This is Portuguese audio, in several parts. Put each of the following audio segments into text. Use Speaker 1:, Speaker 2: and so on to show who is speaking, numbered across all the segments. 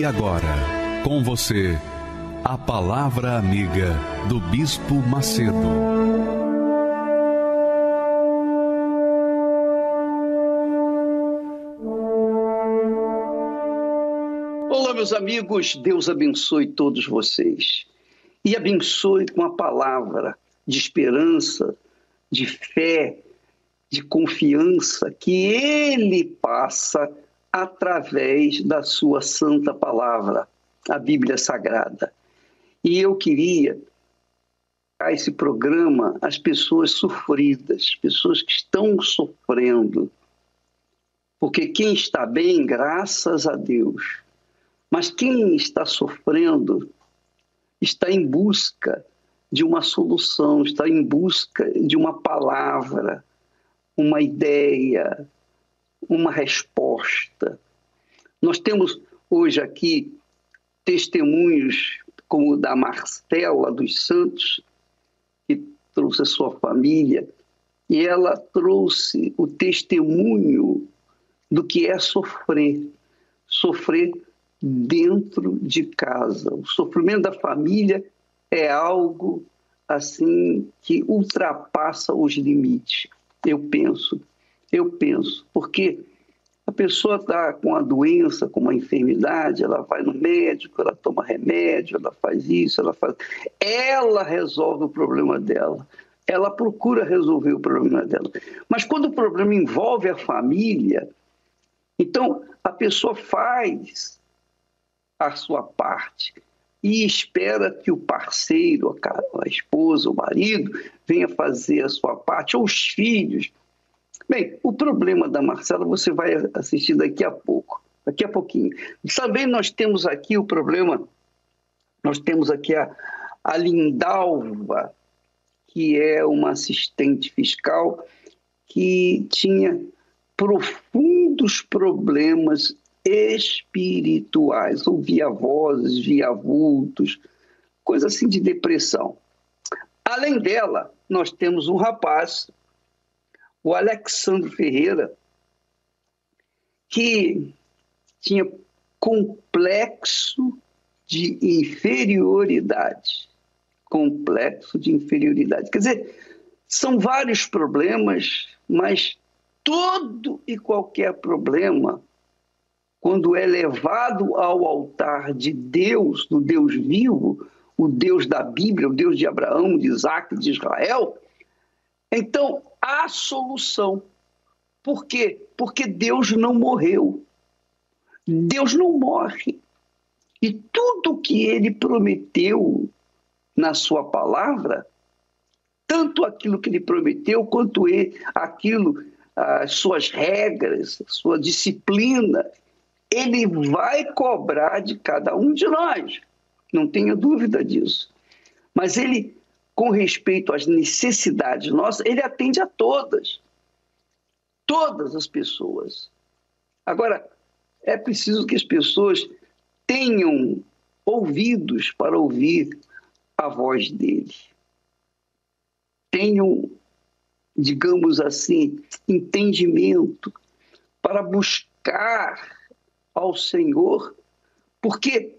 Speaker 1: E agora, com você, a Palavra Amiga do Bispo Macedo.
Speaker 2: Olá, meus amigos, Deus abençoe todos vocês e abençoe com a palavra de esperança, de fé, de confiança que Ele passa através da Sua Santa Palavra, a Bíblia Sagrada. E eu queria a esse programa as pessoas sofridas, pessoas que estão sofrendo. Porque quem está bem, graças a Deus. Mas quem está sofrendo está em busca de uma solução, está em busca de uma palavra, uma ideia, uma resposta. Nós temos hoje aqui testemunhos como o da Marcela dos Santos, que trouxe a sua família, e ela trouxe o testemunho do que é sofrer, sofrer dentro de casa. O sofrimento da família é algo assim que ultrapassa os limites. Eu penso, eu penso, porque a pessoa está com a doença, com uma enfermidade, ela vai no médico, ela toma remédio, ela faz isso, ela faz. Ela resolve o problema dela. Ela procura resolver o problema dela. Mas quando o problema envolve a família, então a pessoa faz a sua parte e espera que o parceiro, a esposa, o marido, venha fazer a sua parte, ou os filhos. Bem, o problema da Marcela você vai assistir daqui a pouco, daqui a pouquinho. Também nós temos aqui o problema, nós temos aqui a, a Lindalva, que é uma assistente fiscal que tinha profundos problemas espirituais, ouvia vozes, via vultos, coisa assim de depressão. Além dela, nós temos um rapaz o Alexandre Ferreira, que tinha complexo de inferioridade. Complexo de inferioridade. Quer dizer, são vários problemas, mas todo e qualquer problema, quando é levado ao altar de Deus, do Deus vivo, o Deus da Bíblia, o Deus de Abraão, de Isaac, de Israel, então há solução. Por quê? Porque Deus não morreu. Deus não morre. E tudo que ele prometeu na sua palavra, tanto aquilo que ele prometeu, quanto ele, aquilo, as suas regras, a sua disciplina, ele vai cobrar de cada um de nós. Não tenha dúvida disso. Mas ele com respeito às necessidades nossas, ele atende a todas. Todas as pessoas. Agora, é preciso que as pessoas tenham ouvidos para ouvir a voz dele. Tenham, digamos assim, entendimento para buscar ao Senhor, porque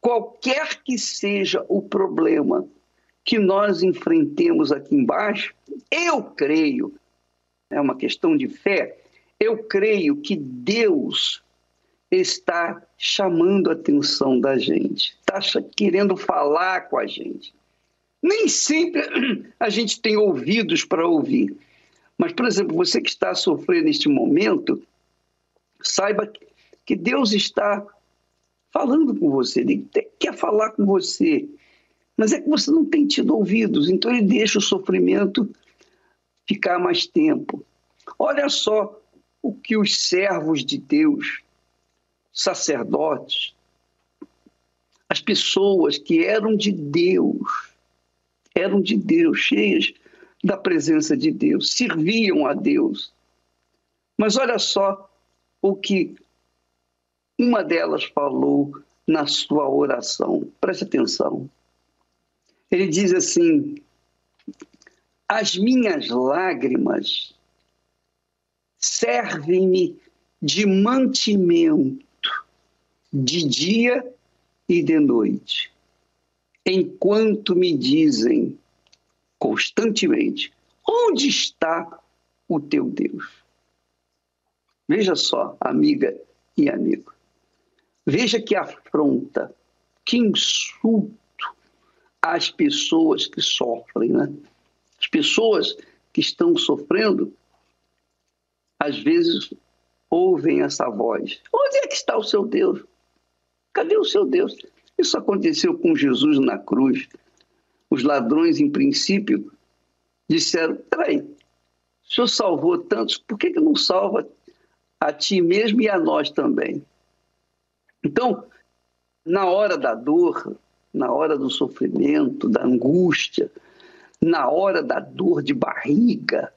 Speaker 2: qualquer que seja o problema que nós enfrentemos aqui embaixo, eu creio, é uma questão de fé, eu creio que Deus está chamando a atenção da gente, está querendo falar com a gente. Nem sempre a gente tem ouvidos para ouvir. Mas, por exemplo, você que está sofrendo neste momento, saiba que Deus está falando com você, Ele quer falar com você. Mas é que você não tem tido ouvidos, então ele deixa o sofrimento ficar mais tempo. Olha só o que os servos de Deus sacerdotes, as pessoas que eram de Deus, eram de Deus, cheias da presença de Deus, serviam a Deus. Mas olha só o que uma delas falou na sua oração. Preste atenção. Ele diz assim: As minhas lágrimas servem-me de mantimento de dia e de noite, enquanto me dizem constantemente: onde está o teu Deus? Veja só, amiga e amigo. Veja que afronta, que insulto às pessoas que sofrem, né? As pessoas que estão sofrendo, às vezes ouvem essa voz: onde é que está o seu Deus? Cadê o seu Deus? Isso aconteceu com Jesus na cruz. Os ladrões, em princípio, disseram: peraí, o senhor salvou tantos, por que, que não salva a ti mesmo e a nós também? Então, na hora da dor, na hora do sofrimento, da angústia, na hora da dor de barriga,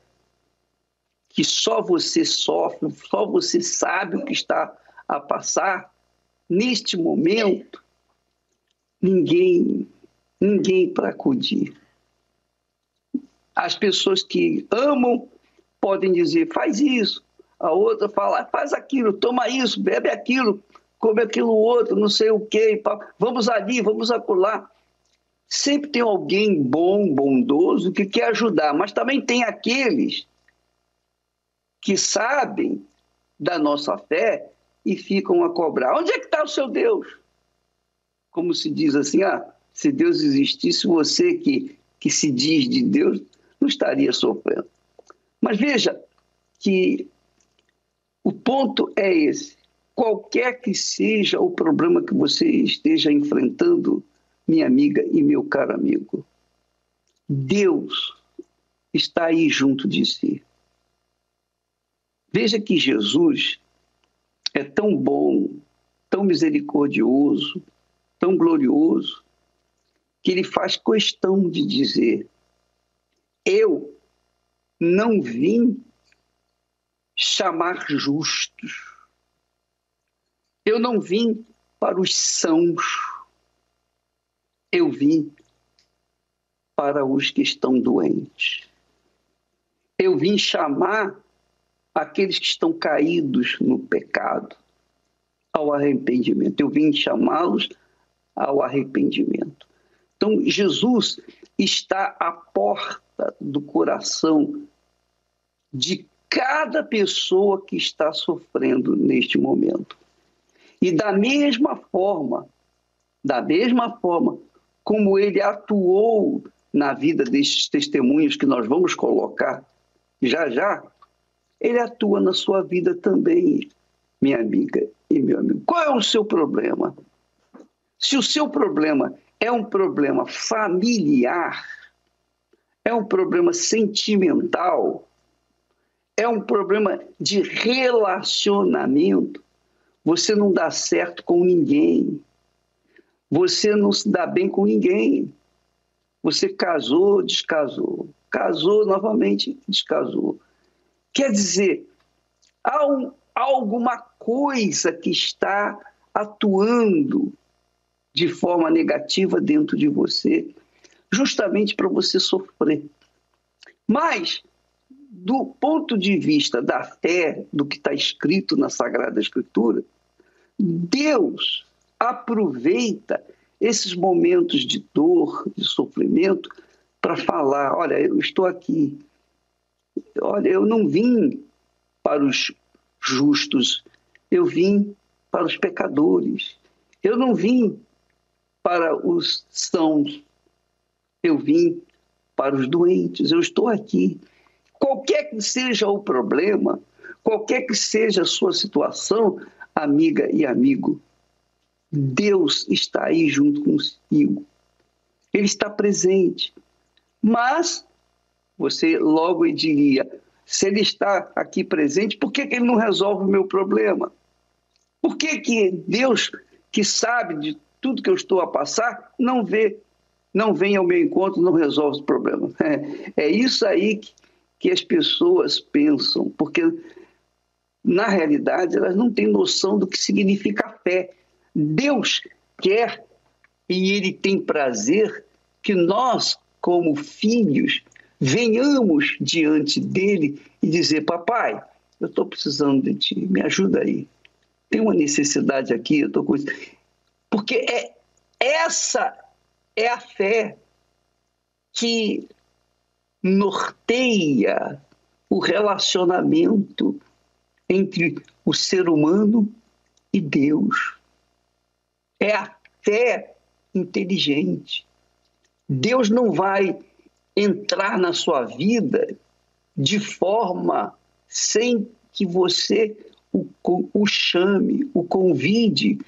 Speaker 2: que só você sofre, só você sabe o que está a passar, neste momento, ninguém, ninguém para acudir. As pessoas que amam podem dizer, faz isso. A outra fala, faz aquilo, toma isso, bebe aquilo, come aquilo outro, não sei o quê, vamos ali, vamos acolá. Sempre tem alguém bom, bondoso, que quer ajudar, mas também tem aqueles que sabem da nossa fé e ficam a cobrar. Onde é que está o seu Deus? Como se diz assim, ah, se Deus existisse, você que, que se diz de Deus não estaria sofrendo. Mas veja que o ponto é esse qualquer que seja o problema que você esteja enfrentando, minha amiga e meu caro amigo, Deus está aí junto de si. Veja que Jesus é tão bom, tão misericordioso, tão glorioso, que ele faz questão de dizer: Eu não vim chamar justos, eu não vim para os sãos, eu vim para os que estão doentes. Eu vim chamar aqueles que estão caídos no pecado ao arrependimento. Eu vim chamá-los ao arrependimento. Então, Jesus está à porta do coração de cada pessoa que está sofrendo neste momento. E da mesma forma, da mesma forma como ele atuou na vida destes testemunhos que nós vamos colocar já já, ele atua na sua vida também, minha amiga e meu amigo. Qual é o seu problema? Se o seu problema é um problema familiar, é um problema sentimental, é um problema de relacionamento, você não dá certo com ninguém. Você não se dá bem com ninguém. Você casou, descasou. Casou novamente, descasou. Quer dizer, há, um, alguma coisa que está atuando de forma negativa dentro de você, justamente para você sofrer. Mas do ponto de vista da fé, do que está escrito na Sagrada Escritura, Deus aproveita esses momentos de dor, de sofrimento, para falar: olha, eu estou aqui. Olha, eu não vim para os justos, eu vim para os pecadores. Eu não vim para os sãos, eu vim para os doentes. Eu estou aqui. Qualquer que seja o problema, qualquer que seja a sua situação, amiga e amigo, Deus está aí junto consigo. Ele está presente. Mas você logo diria: se ele está aqui presente, por que, que ele não resolve o meu problema? Por que, que Deus, que sabe de tudo que eu estou a passar, não vê, não vem ao meu encontro, não resolve os problemas? É, é isso aí que, que as pessoas pensam, porque na realidade elas não têm noção do que significa fé. Deus quer e Ele tem prazer que nós, como filhos, venhamos diante dele e dizer: Papai, eu estou precisando de ti, me ajuda aí. Tem uma necessidade aqui, eu estou com isso. Porque é, essa é a fé que norteia o relacionamento entre o ser humano e Deus. É a fé inteligente. Deus não vai entrar na sua vida de forma sem que você o, o chame, o convide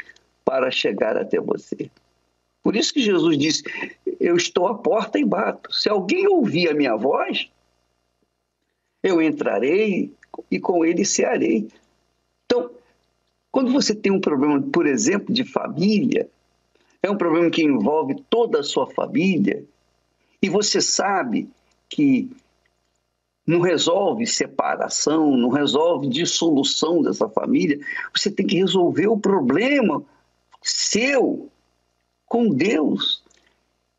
Speaker 2: para chegar até você. Por isso que Jesus disse: Eu estou à porta e bato. Se alguém ouvir a minha voz, eu entrarei e com ele cearei. Então, quando você tem um problema, por exemplo, de família, é um problema que envolve toda a sua família, e você sabe que não resolve separação, não resolve dissolução dessa família, você tem que resolver o problema seu com Deus.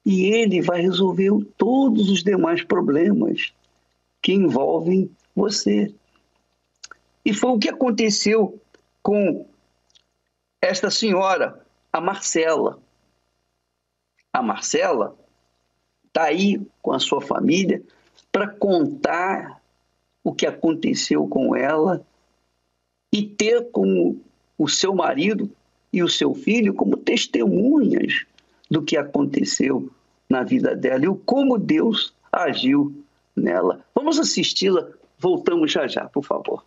Speaker 2: E Ele vai resolver todos os demais problemas que envolvem você. E foi o que aconteceu com esta senhora, a Marcela. A Marcela está aí com a sua família para contar o que aconteceu com ela e ter como o seu marido e o seu filho como testemunhas do que aconteceu na vida dela e o como Deus agiu nela. Vamos assisti-la. Voltamos já já, por favor.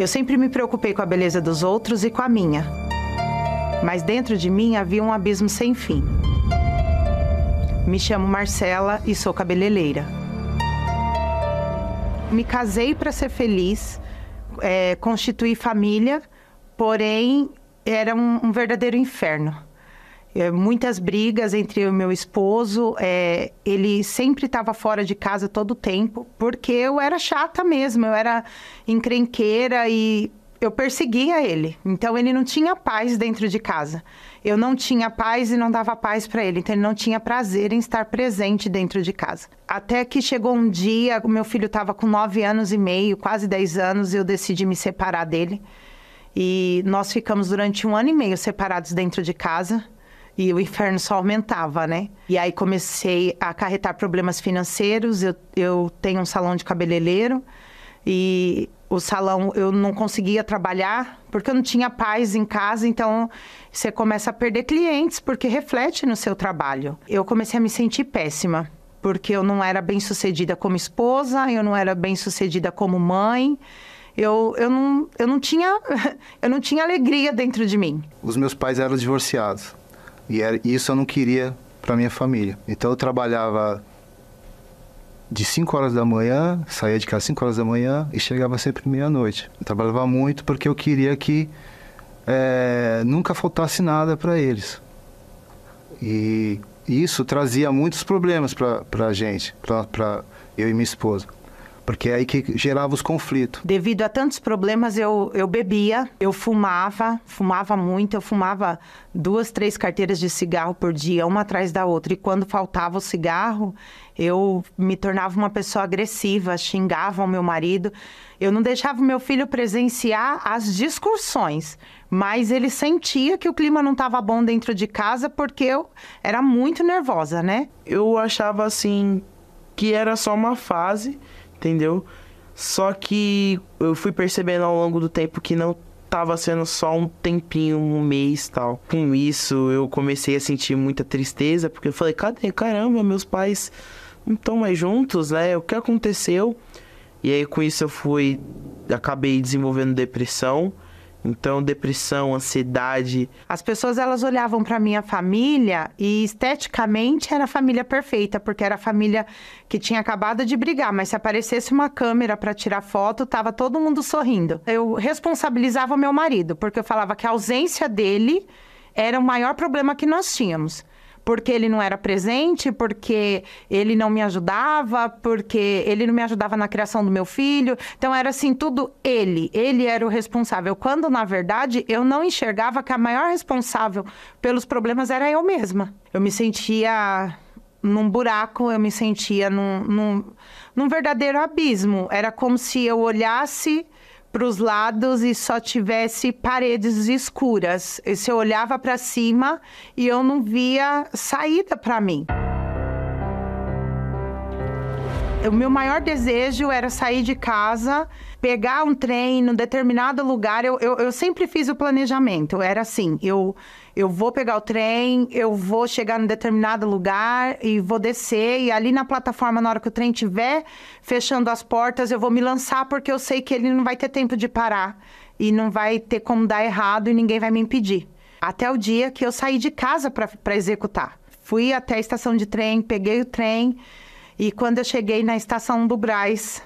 Speaker 3: Eu sempre me preocupei com a beleza dos outros e com a minha. Mas dentro de mim havia um abismo sem fim. Me chamo Marcela e sou cabeleireira. Me casei para ser feliz, é, constituí família, porém era um, um verdadeiro inferno. É, muitas brigas entre o meu esposo. É, ele sempre estava fora de casa todo o tempo, porque eu era chata mesmo, eu era encrenqueira e eu perseguia ele. Então ele não tinha paz dentro de casa. Eu não tinha paz e não dava paz para ele. Então ele não tinha prazer em estar presente dentro de casa. Até que chegou um dia, o meu filho estava com nove anos e meio, quase dez anos, e eu decidi me separar dele. E nós ficamos durante um ano e meio separados dentro de casa. E o inferno só aumentava, né? E aí comecei a acarretar problemas financeiros. Eu, eu tenho um salão de cabeleireiro. E o salão eu não conseguia trabalhar porque eu não tinha paz em casa, então você começa a perder clientes porque reflete no seu trabalho. Eu comecei a me sentir péssima porque eu não era bem sucedida como esposa, eu não era bem sucedida como mãe. Eu, eu, não, eu, não tinha, eu não tinha alegria dentro de mim.
Speaker 4: Os meus pais eram divorciados e era, isso eu não queria para minha família. Então eu trabalhava de 5 horas da manhã, saía de casa 5 horas da manhã e chegava sempre meia-noite. Eu trabalhava muito porque eu queria que é, nunca faltasse nada para eles. E isso trazia muitos problemas para a gente, para eu e minha esposa porque é aí que gerava os conflitos.
Speaker 3: Devido a tantos problemas, eu, eu bebia, eu fumava, fumava muito, eu fumava duas, três carteiras de cigarro por dia, uma atrás da outra. E quando faltava o cigarro, eu me tornava uma pessoa agressiva, xingava o meu marido. Eu não deixava o meu filho presenciar as discussões, mas ele sentia que o clima não estava bom dentro de casa porque eu era muito nervosa, né?
Speaker 5: Eu achava assim que era só uma fase entendeu? Só que eu fui percebendo ao longo do tempo que não tava sendo só um tempinho, um mês tal. Com isso, eu comecei a sentir muita tristeza, porque eu falei, cadê? Caramba, meus pais não estão mais juntos, né? O que aconteceu? E aí, com isso, eu fui. Acabei desenvolvendo depressão. Então, depressão, ansiedade.
Speaker 3: As pessoas elas olhavam para minha família e esteticamente era a família perfeita, porque era a família que tinha acabado de brigar, mas se aparecesse uma câmera para tirar foto, tava todo mundo sorrindo. Eu responsabilizava meu marido, porque eu falava que a ausência dele era o maior problema que nós tínhamos porque ele não era presente, porque ele não me ajudava, porque ele não me ajudava na criação do meu filho. Então era assim, tudo ele. Ele era o responsável. Quando, na verdade, eu não enxergava que a maior responsável pelos problemas era eu mesma. Eu me sentia num buraco, eu me sentia num, num, num verdadeiro abismo. Era como se eu olhasse para os lados e só tivesse paredes escuras. E se eu olhava para cima e eu não via saída para mim. O meu maior desejo era sair de casa, pegar um trem num determinado lugar. Eu, eu, eu sempre fiz o planejamento. Era assim: eu, eu vou pegar o trem, eu vou chegar num determinado lugar e vou descer. E ali na plataforma, na hora que o trem estiver fechando as portas, eu vou me lançar porque eu sei que ele não vai ter tempo de parar e não vai ter como dar errado e ninguém vai me impedir. Até o dia que eu saí de casa para executar. Fui até a estação de trem, peguei o trem e quando eu cheguei na estação do Braz,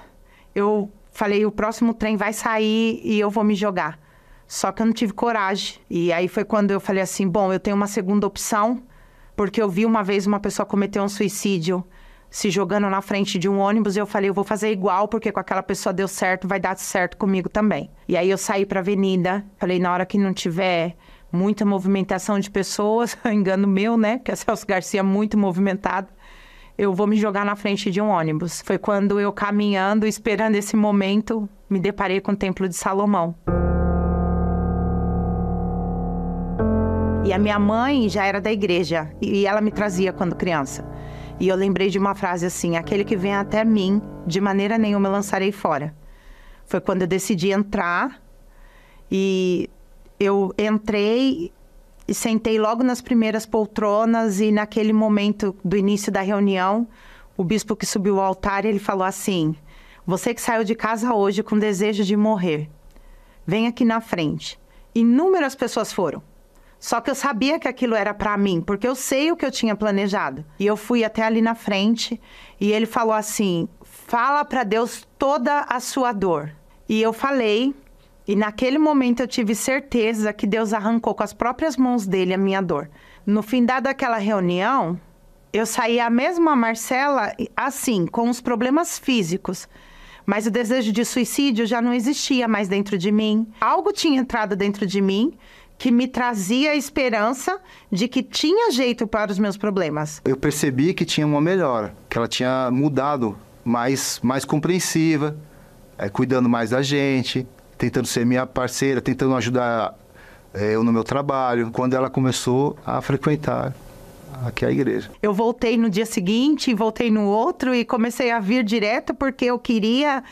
Speaker 3: eu falei: o próximo trem vai sair e eu vou me jogar. Só que eu não tive coragem. E aí foi quando eu falei assim: bom, eu tenho uma segunda opção, porque eu vi uma vez uma pessoa cometer um suicídio se jogando na frente de um ônibus e eu falei, eu vou fazer igual, porque com aquela pessoa deu certo, vai dar certo comigo também. E aí eu saí para a avenida, falei, na hora que não tiver muita movimentação de pessoas, engano meu, né? Que a Celso Garcia é muito movimentado eu vou me jogar na frente de um ônibus. Foi quando eu caminhando, esperando esse momento, me deparei com o Templo de Salomão. E a minha mãe já era da igreja e ela me trazia quando criança. E eu lembrei de uma frase assim: aquele que vem até mim, de maneira nenhuma lançarei fora. Foi quando eu decidi entrar e eu entrei e sentei logo nas primeiras poltronas e naquele momento do início da reunião, o bispo que subiu ao altar, ele falou assim: "Você que saiu de casa hoje com desejo de morrer, vem aqui na frente". Inúmeras pessoas foram. Só que eu sabia que aquilo era para mim, porque eu sei o que eu tinha planejado. E eu fui até ali na frente e ele falou assim: "Fala para Deus toda a sua dor". E eu falei e naquele momento eu tive certeza que Deus arrancou com as próprias mãos dele a minha dor. No fim daquela reunião, eu saí a mesma Marcela, assim, com os problemas físicos. Mas o desejo de suicídio já não existia mais dentro de mim. Algo tinha entrado dentro de mim que me trazia a esperança de que tinha jeito para os meus problemas.
Speaker 4: Eu percebi que tinha uma melhora, que ela tinha mudado, mais, mais compreensiva, é, cuidando mais da gente, tentando ser minha parceira, tentando ajudar é, eu no meu trabalho, quando ela começou a frequentar aqui a igreja.
Speaker 3: Eu voltei no dia seguinte, voltei no outro e comecei a vir direto porque eu queria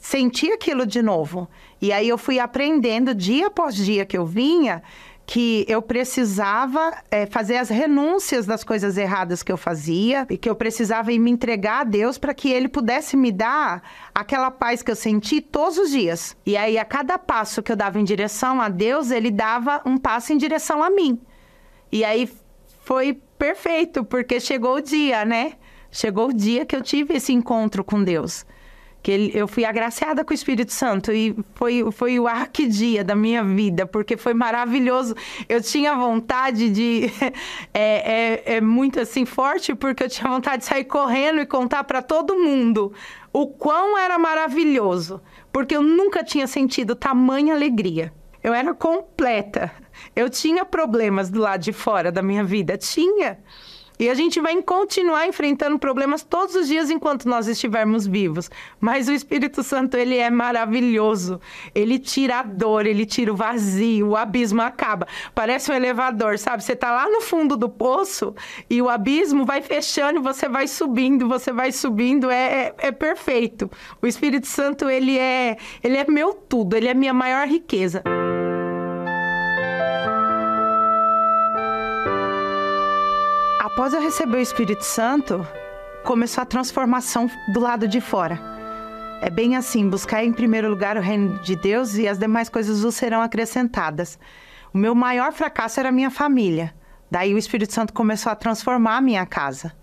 Speaker 3: sentir aquilo de novo. E aí eu fui aprendendo dia após dia que eu vinha que eu precisava é, fazer as renúncias das coisas erradas que eu fazia e que eu precisava me entregar a Deus para que Ele pudesse me dar aquela paz que eu senti todos os dias. E aí, a cada passo que eu dava em direção a Deus, Ele dava um passo em direção a mim. E aí foi perfeito, porque chegou o dia, né? Chegou o dia que eu tive esse encontro com Deus que ele, eu fui agraciada com o Espírito Santo e foi, foi o arquidia da minha vida, porque foi maravilhoso. Eu tinha vontade de. É, é, é muito assim forte, porque eu tinha vontade de sair correndo e contar para todo mundo o quão era maravilhoso, porque eu nunca tinha sentido tamanha alegria. Eu era completa. Eu tinha problemas do lado de fora da minha vida, tinha. E a gente vai continuar enfrentando problemas todos os dias enquanto nós estivermos vivos. Mas o Espírito Santo, ele é maravilhoso. Ele tira a dor, ele tira o vazio, o abismo acaba. Parece um elevador, sabe? Você está lá no fundo do poço e o abismo vai fechando você vai subindo, você vai subindo. É, é, é perfeito. O Espírito Santo, ele é, ele é meu tudo, ele é minha maior riqueza. Após eu receber o Espírito Santo, começou a transformação do lado de fora. É bem assim: buscar em primeiro lugar o reino de Deus e as demais coisas vos serão acrescentadas. O meu maior fracasso era a minha família. Daí o Espírito Santo começou a transformar a minha casa.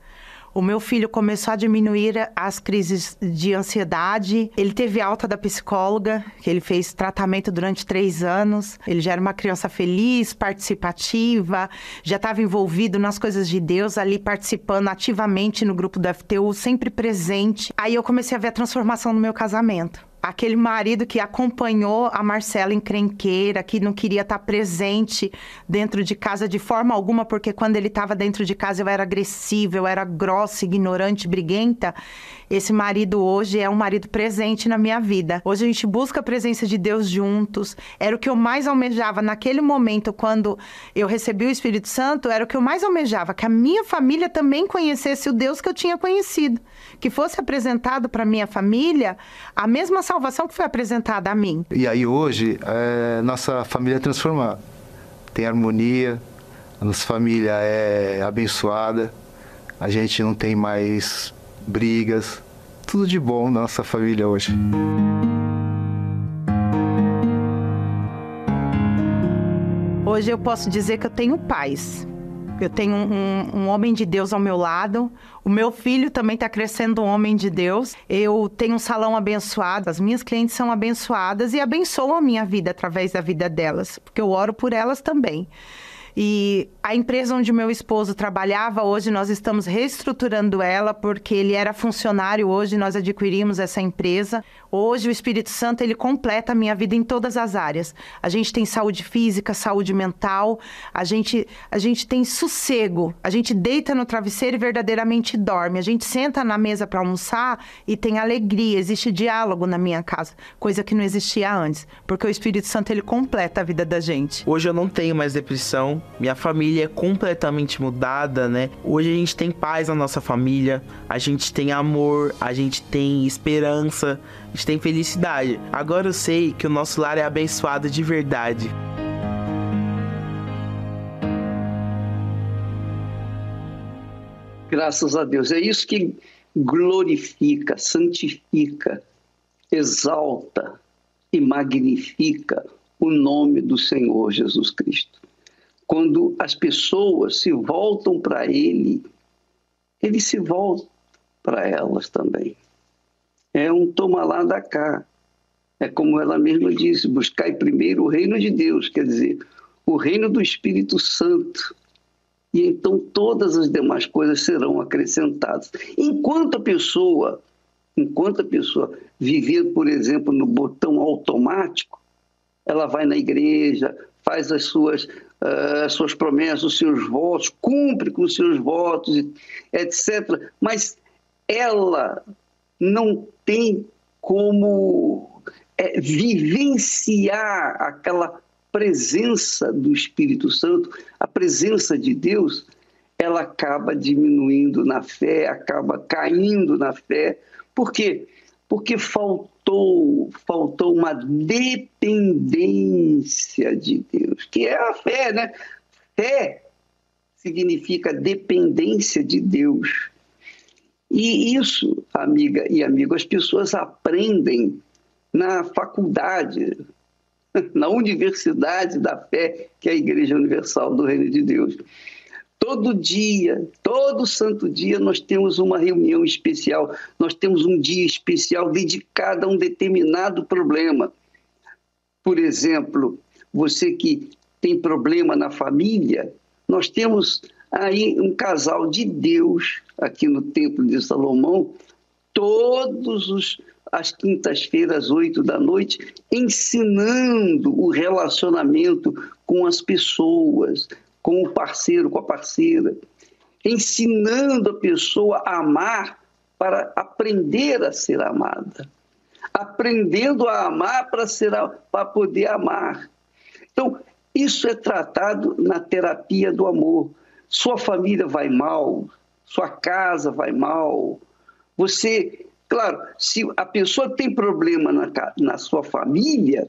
Speaker 3: O meu filho começou a diminuir as crises de ansiedade. Ele teve alta da psicóloga, que ele fez tratamento durante três anos. Ele já era uma criança feliz, participativa, já estava envolvido nas coisas de Deus, ali participando ativamente no grupo do FTU, sempre presente. Aí eu comecei a ver a transformação no meu casamento aquele marido que acompanhou a Marcela encrenqueira, que não queria estar presente dentro de casa de forma alguma, porque quando ele estava dentro de casa eu era agressiva, eu era grossa, ignorante, briguenta. Esse marido hoje é um marido presente na minha vida. Hoje a gente busca a presença de Deus juntos. Era o que eu mais almejava naquele momento, quando eu recebi o Espírito Santo, era o que eu mais almejava, que a minha família também conhecesse o Deus que eu tinha conhecido. Que fosse apresentado para minha família a mesma salvação que foi apresentada a mim.
Speaker 4: E aí hoje, é, nossa família é transformada. Tem harmonia, a nossa família é abençoada, a gente não tem mais brigas, tudo de bom na nossa família hoje.
Speaker 3: Hoje eu posso dizer que eu tenho paz. Eu tenho um, um, homem de Deus ao meu lado. O meu filho também está crescendo um homem de Deus. Eu tenho um salão abençoado. As minhas clientes são abençoadas e abençoam a minha vida através da vida delas, porque eu oro por elas também. E a empresa onde meu esposo trabalhava, hoje nós estamos reestruturando ela porque ele era funcionário, hoje nós adquirimos essa empresa. Hoje o Espírito Santo ele completa a minha vida em todas as áreas. A gente tem saúde física, saúde mental, a gente a gente tem sossego. A gente deita no travesseiro e verdadeiramente dorme. A gente senta na mesa para almoçar e tem alegria, existe diálogo na minha casa, coisa que não existia antes, porque o Espírito Santo ele completa a vida da gente.
Speaker 5: Hoje eu não tenho mais depressão, minha família é completamente mudada, né? Hoje a gente tem paz na nossa família, a gente tem amor, a gente tem esperança, gente tem felicidade. Agora eu sei que o nosso lar é abençoado de verdade.
Speaker 2: Graças a Deus. É isso que glorifica, santifica, exalta e magnifica o nome do Senhor Jesus Cristo. Quando as pessoas se voltam para Ele, Ele se volta para elas também é um toma lá da cá. É como ela mesma disse, buscai primeiro o reino de Deus, quer dizer, o reino do Espírito Santo. E então todas as demais coisas serão acrescentadas. Enquanto a pessoa, enquanto a pessoa viver, por exemplo, no botão automático, ela vai na igreja, faz as suas, uh, as suas promessas, os seus votos, cumpre com os seus votos, etc. Mas ela não tem como é, vivenciar aquela presença do Espírito Santo, a presença de Deus, ela acaba diminuindo na fé, acaba caindo na fé. Por quê? Porque faltou, faltou uma dependência de Deus, que é a fé, né? Fé significa dependência de Deus. E isso, amiga e amigo, as pessoas aprendem na faculdade, na universidade da fé, que é a Igreja Universal do Reino de Deus. Todo dia, todo santo dia, nós temos uma reunião especial, nós temos um dia especial dedicado a um determinado problema. Por exemplo, você que tem problema na família, nós temos Aí, um casal de Deus, aqui no Templo de Salomão, todos os às quintas-feiras, oito da noite, ensinando o relacionamento com as pessoas, com o parceiro, com a parceira, ensinando a pessoa a amar para aprender a ser amada, aprendendo a amar para ser para poder amar. Então, isso é tratado na terapia do amor sua família vai mal, sua casa vai mal. Você, claro, se a pessoa tem problema na, na sua família,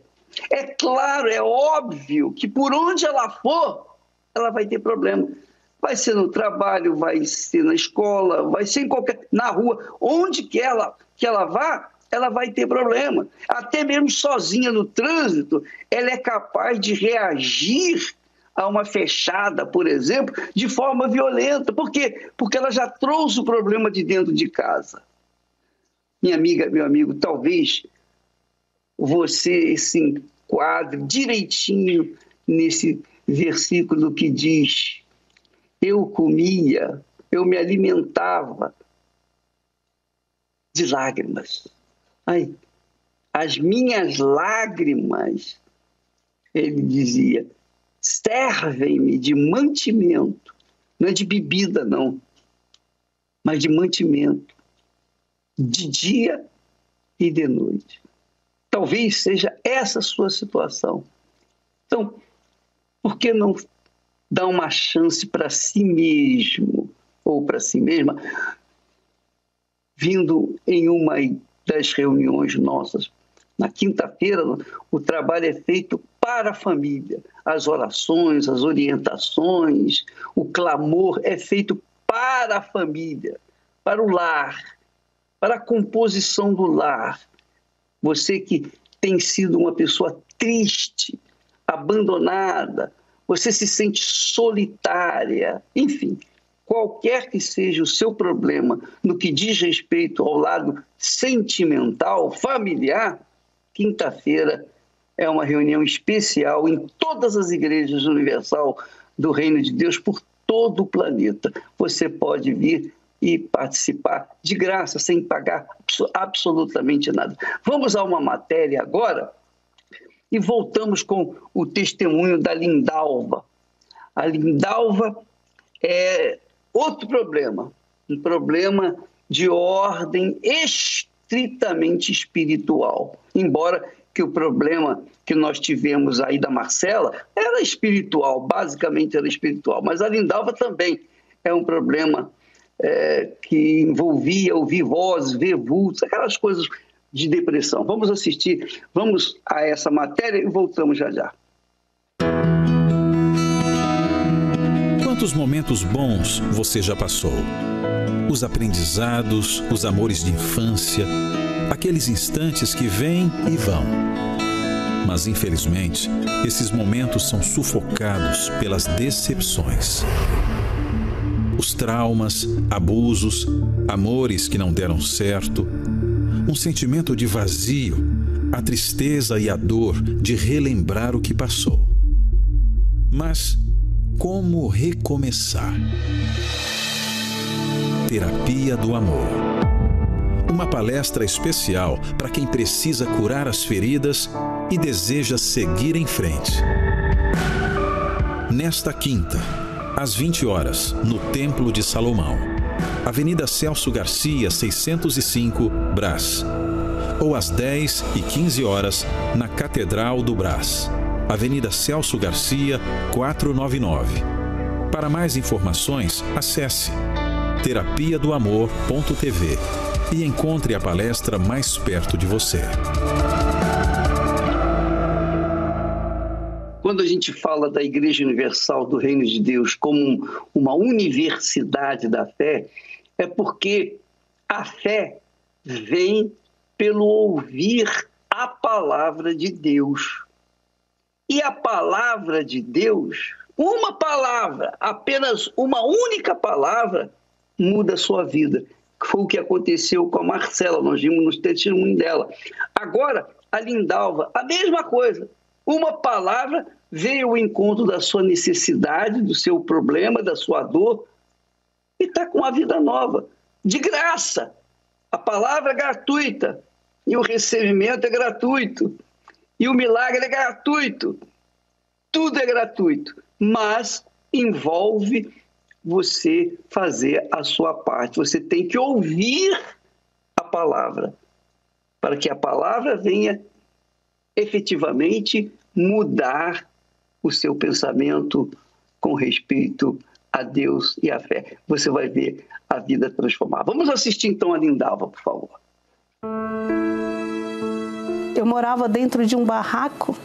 Speaker 2: é claro, é óbvio que por onde ela for, ela vai ter problema. Vai ser no trabalho, vai ser na escola, vai ser em qualquer na rua, onde que ela que ela vá, ela vai ter problema. Até mesmo sozinha no trânsito, ela é capaz de reagir a uma fechada, por exemplo, de forma violenta. Por quê? Porque ela já trouxe o problema de dentro de casa. Minha amiga, meu amigo, talvez você se enquadre direitinho nesse versículo que diz: Eu comia, eu me alimentava de lágrimas. Ai, as minhas lágrimas, ele dizia, servem-me de mantimento, não é de bebida, não, mas de mantimento, de dia e de noite. Talvez seja essa a sua situação. Então, por que não dar uma chance para si mesmo ou para si mesma vindo em uma das reuniões nossas. Na quinta-feira, o trabalho é feito para a família. As orações, as orientações, o clamor é feito para a família, para o lar, para a composição do lar. Você que tem sido uma pessoa triste, abandonada, você se sente solitária, enfim, qualquer que seja o seu problema no que diz respeito ao lado sentimental, familiar, quinta-feira é uma reunião especial em todas as igrejas universal do Reino de Deus por todo o planeta. Você pode vir e participar de graça, sem pagar absolutamente nada. Vamos a uma matéria agora e voltamos com o testemunho da Lindalva. A Lindalva é Outro problema, um problema de ordem estritamente espiritual. Embora que o problema que nós tivemos aí da Marcela era espiritual, basicamente era espiritual, mas a Lindalva também é um problema é, que envolvia ouvir vozes, ver vultos, aquelas coisas de depressão. Vamos assistir, vamos a essa matéria e voltamos já já.
Speaker 6: Quantos momentos bons você já passou? Os aprendizados, os amores de infância, aqueles instantes que vêm e vão. Mas infelizmente, esses momentos são sufocados pelas decepções. Os traumas, abusos, amores que não deram certo, um sentimento de vazio, a tristeza e a dor de relembrar o que passou. Mas como recomeçar? Terapia do Amor. Uma palestra especial para quem precisa curar as feridas e deseja seguir em frente. Nesta quinta, às 20 horas, no Templo de Salomão, Avenida Celso Garcia, 605, Brás. Ou às 10 e 15 horas, na Catedral do Brás. Avenida Celso Garcia, 499. Para mais informações, acesse terapia do amor.tv e encontre a palestra mais perto de você.
Speaker 2: Quando a gente fala da Igreja Universal do Reino de Deus como uma universidade da fé, é porque a fé vem pelo ouvir a palavra de Deus. E a palavra de Deus, uma palavra, apenas uma única palavra, muda a sua vida. Foi o que aconteceu com a Marcela, nós vimos no testemunho dela. Agora, a Lindalva, a mesma coisa. Uma palavra veio ao encontro da sua necessidade, do seu problema, da sua dor, e está com uma vida nova, de graça. A palavra é gratuita e o recebimento é gratuito. E o milagre é gratuito. Tudo é gratuito, mas envolve você fazer a sua parte. Você tem que ouvir a palavra, para que a palavra venha efetivamente mudar o seu pensamento com respeito a Deus e à fé. Você vai ver a vida transformar. Vamos assistir então a Lindalva, por favor.
Speaker 7: Eu morava dentro de um barraco,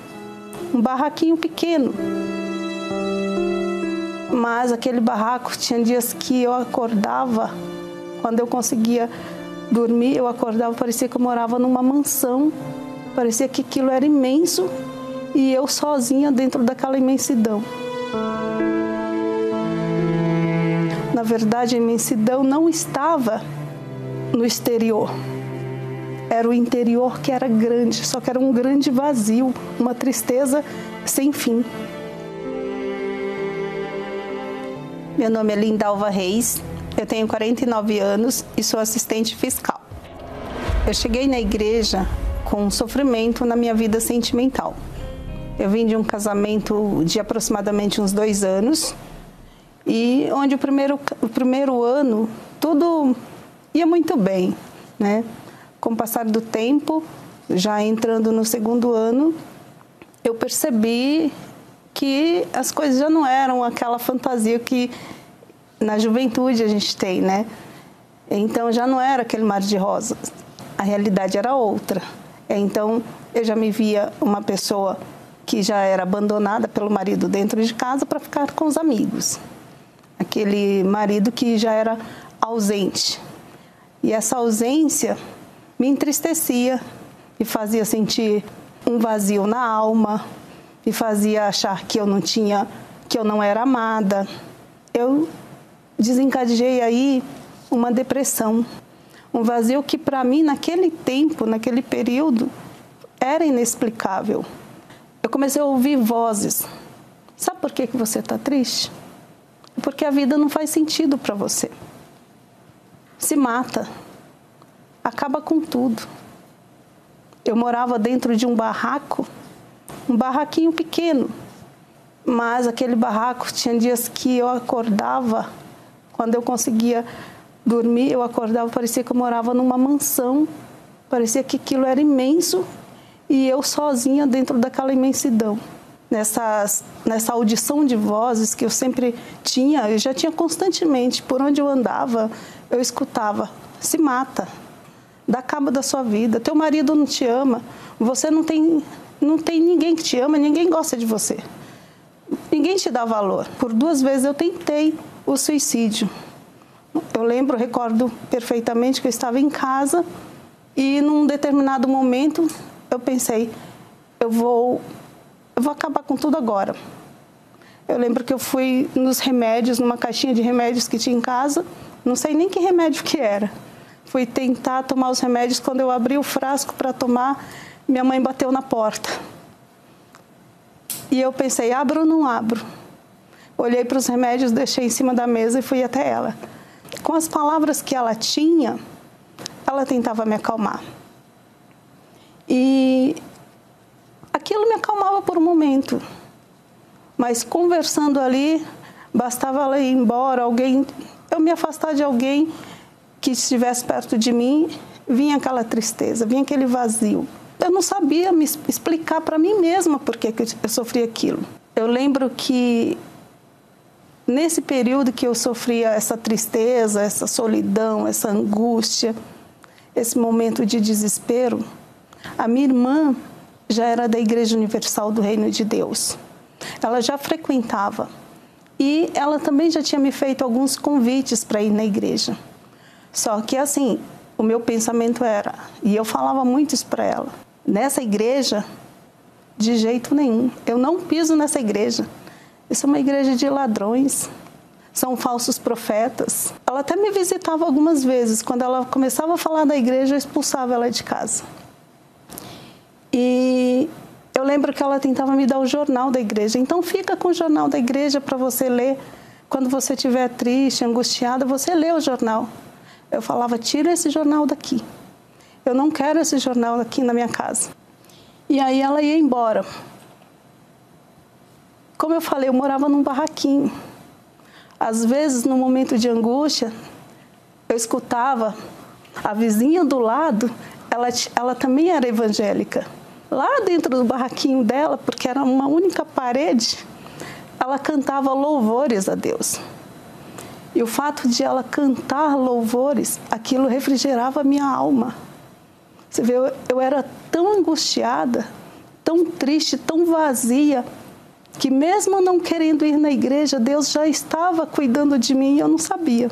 Speaker 7: um barraquinho pequeno. Mas aquele barraco tinha dias que eu acordava, quando eu conseguia dormir, eu acordava, parecia que eu morava numa mansão, parecia que aquilo era imenso e eu sozinha dentro daquela imensidão. Na verdade, a imensidão não estava no exterior. Era o interior que era grande, só que era um grande vazio, uma tristeza sem fim. Meu nome é Lindalva Reis, eu tenho 49 anos e sou assistente fiscal. Eu cheguei na igreja com um sofrimento na minha vida sentimental. Eu vim de um casamento de aproximadamente uns dois anos e onde o primeiro, o primeiro ano tudo ia muito bem, né? Com o passar do tempo, já entrando no segundo ano, eu percebi que as coisas já não eram aquela fantasia que na juventude a gente tem, né? Então já não era aquele mar de rosas. A realidade era outra. Então eu já me via uma pessoa que já era abandonada pelo marido dentro de casa para ficar com os amigos. Aquele marido que já era ausente. E essa ausência me entristecia, me fazia sentir um vazio na alma, me fazia achar que eu não tinha, que eu não era amada. Eu desencadeei aí uma depressão, um vazio que para mim naquele tempo, naquele período, era inexplicável. Eu comecei a ouvir vozes. Sabe por que, que você está triste? Porque a vida não faz sentido para você. Se mata, acaba com tudo. Eu morava dentro de um barraco, um barraquinho pequeno, mas aquele barraco tinha dias que eu acordava, quando eu conseguia dormir, eu acordava, parecia que eu morava numa mansão, parecia que aquilo era imenso e eu sozinha dentro daquela imensidão. Nessas, nessa audição de vozes que eu sempre tinha, eu já tinha constantemente, por onde eu andava, eu escutava: se mata, dá cabo da sua vida, teu marido não te ama, você não tem, não tem ninguém que te ama, ninguém gosta de você, ninguém te dá valor. Por duas vezes eu tentei o suicídio. Eu lembro, recordo perfeitamente que eu estava em casa e num determinado momento eu pensei, eu vou, eu vou acabar com tudo agora. Eu lembro que eu fui nos remédios, numa caixinha de remédios que tinha em casa, não sei nem que remédio que era. Fui tentar tomar os remédios, quando eu abri o frasco para tomar, minha mãe bateu na porta. E eu pensei, abro ou não abro? Olhei para os remédios, deixei em cima da mesa e fui até ela. Com as palavras que ela tinha, ela tentava me acalmar. E aquilo me acalmava por um momento. Mas conversando ali, bastava ela ir embora, alguém, eu me afastar de alguém que estivesse perto de mim, vinha aquela tristeza, vinha aquele vazio. Eu não sabia me explicar para mim mesma por que eu sofria aquilo. Eu lembro que nesse período que eu sofria essa tristeza, essa solidão, essa angústia, esse momento de desespero, a minha irmã já era da Igreja Universal do Reino de Deus. Ela já frequentava e ela também já tinha me feito alguns convites para ir na igreja. Só que assim, o meu pensamento era, e eu falava muito isso para ela, nessa igreja, de jeito nenhum, eu não piso nessa igreja. Isso é uma igreja de ladrões, são falsos profetas. Ela até me visitava algumas vezes, quando ela começava a falar da igreja, eu expulsava ela de casa. E eu lembro que ela tentava me dar o jornal da igreja. Então fica com o jornal da igreja para você ler. Quando você estiver triste, angustiada, você lê o jornal. Eu falava, tira esse jornal daqui. Eu não quero esse jornal aqui na minha casa. E aí ela ia embora. Como eu falei, eu morava num barraquinho. Às vezes, no momento de angústia, eu escutava a vizinha do lado, ela, ela também era evangélica lá dentro do barraquinho dela, porque era uma única parede, ela cantava louvores a Deus. E o fato de ela cantar louvores, aquilo refrigerava minha alma. Você vê, eu, eu era tão angustiada, tão triste, tão vazia, que mesmo não querendo ir na igreja, Deus já estava cuidando de mim e eu não sabia.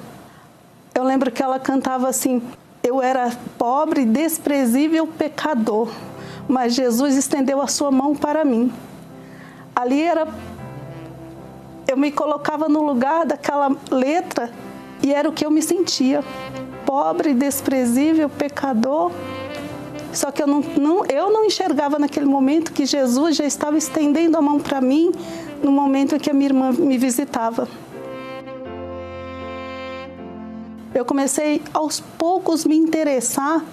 Speaker 7: Eu lembro que ela cantava assim: Eu era pobre, desprezível, pecador, mas Jesus estendeu a sua mão para mim. Ali era eu me colocava no lugar daquela letra e era o que eu me sentia. Pobre, desprezível, pecador. Só que eu não, não, eu não enxergava naquele momento que Jesus já estava estendendo a mão para mim no momento em que a minha irmã me visitava. Eu comecei aos poucos me interessar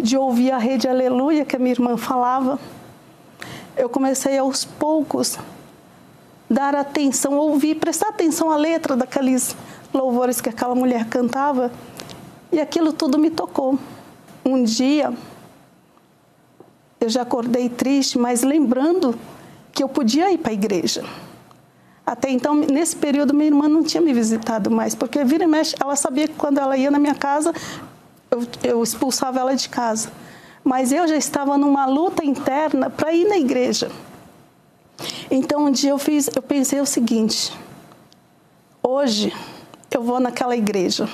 Speaker 7: de ouvir a rede Aleluia que a minha irmã falava. Eu comecei aos poucos dar atenção, ouvir, prestar atenção à letra daqueles louvores que aquela mulher cantava. E aquilo tudo me tocou. Um dia, eu já acordei triste, mas lembrando que eu podia ir para a igreja. Até então, nesse período, minha irmã não tinha me visitado mais, porque vira e mexe, ela sabia que quando ela ia na minha casa, eu, eu expulsava ela de casa. Mas eu já estava numa luta interna para ir na igreja. Então um dia eu fiz, eu pensei o seguinte: hoje eu vou naquela igreja.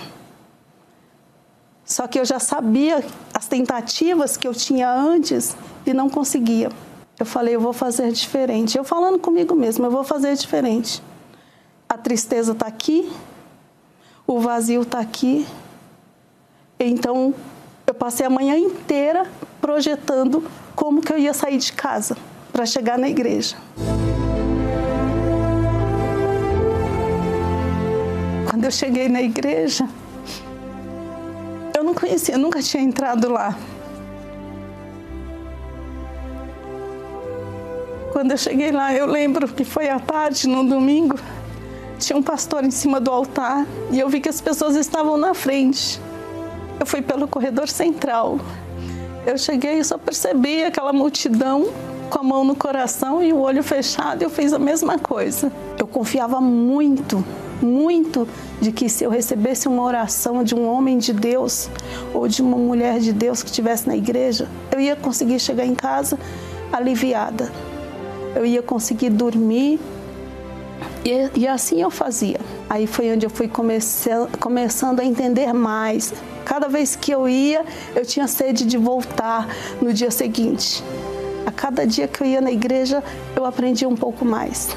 Speaker 7: Só que eu já sabia as tentativas que eu tinha antes e não conseguia. Eu falei, eu vou fazer diferente. Eu falando comigo mesmo, eu vou fazer diferente. A tristeza está aqui, o vazio está aqui. Então, eu passei a manhã inteira projetando como que eu ia sair de casa para chegar na igreja. Quando eu cheguei na igreja, eu não conhecia, eu nunca tinha entrado lá. Quando eu cheguei lá, eu lembro que foi à tarde, num domingo, tinha um pastor em cima do altar e eu vi que as pessoas estavam na frente. Eu fui pelo corredor central. Eu cheguei e só percebi aquela multidão com a mão no coração e o olho fechado, eu fiz a mesma coisa. Eu confiava muito, muito de que se eu recebesse uma oração de um homem de Deus ou de uma mulher de Deus que estivesse na igreja, eu ia conseguir chegar em casa aliviada. Eu ia conseguir dormir e, e assim eu fazia. Aí foi onde eu fui começando a entender mais. Cada vez que eu ia, eu tinha sede de voltar no dia seguinte. A cada dia que eu ia na igreja, eu aprendi um pouco mais.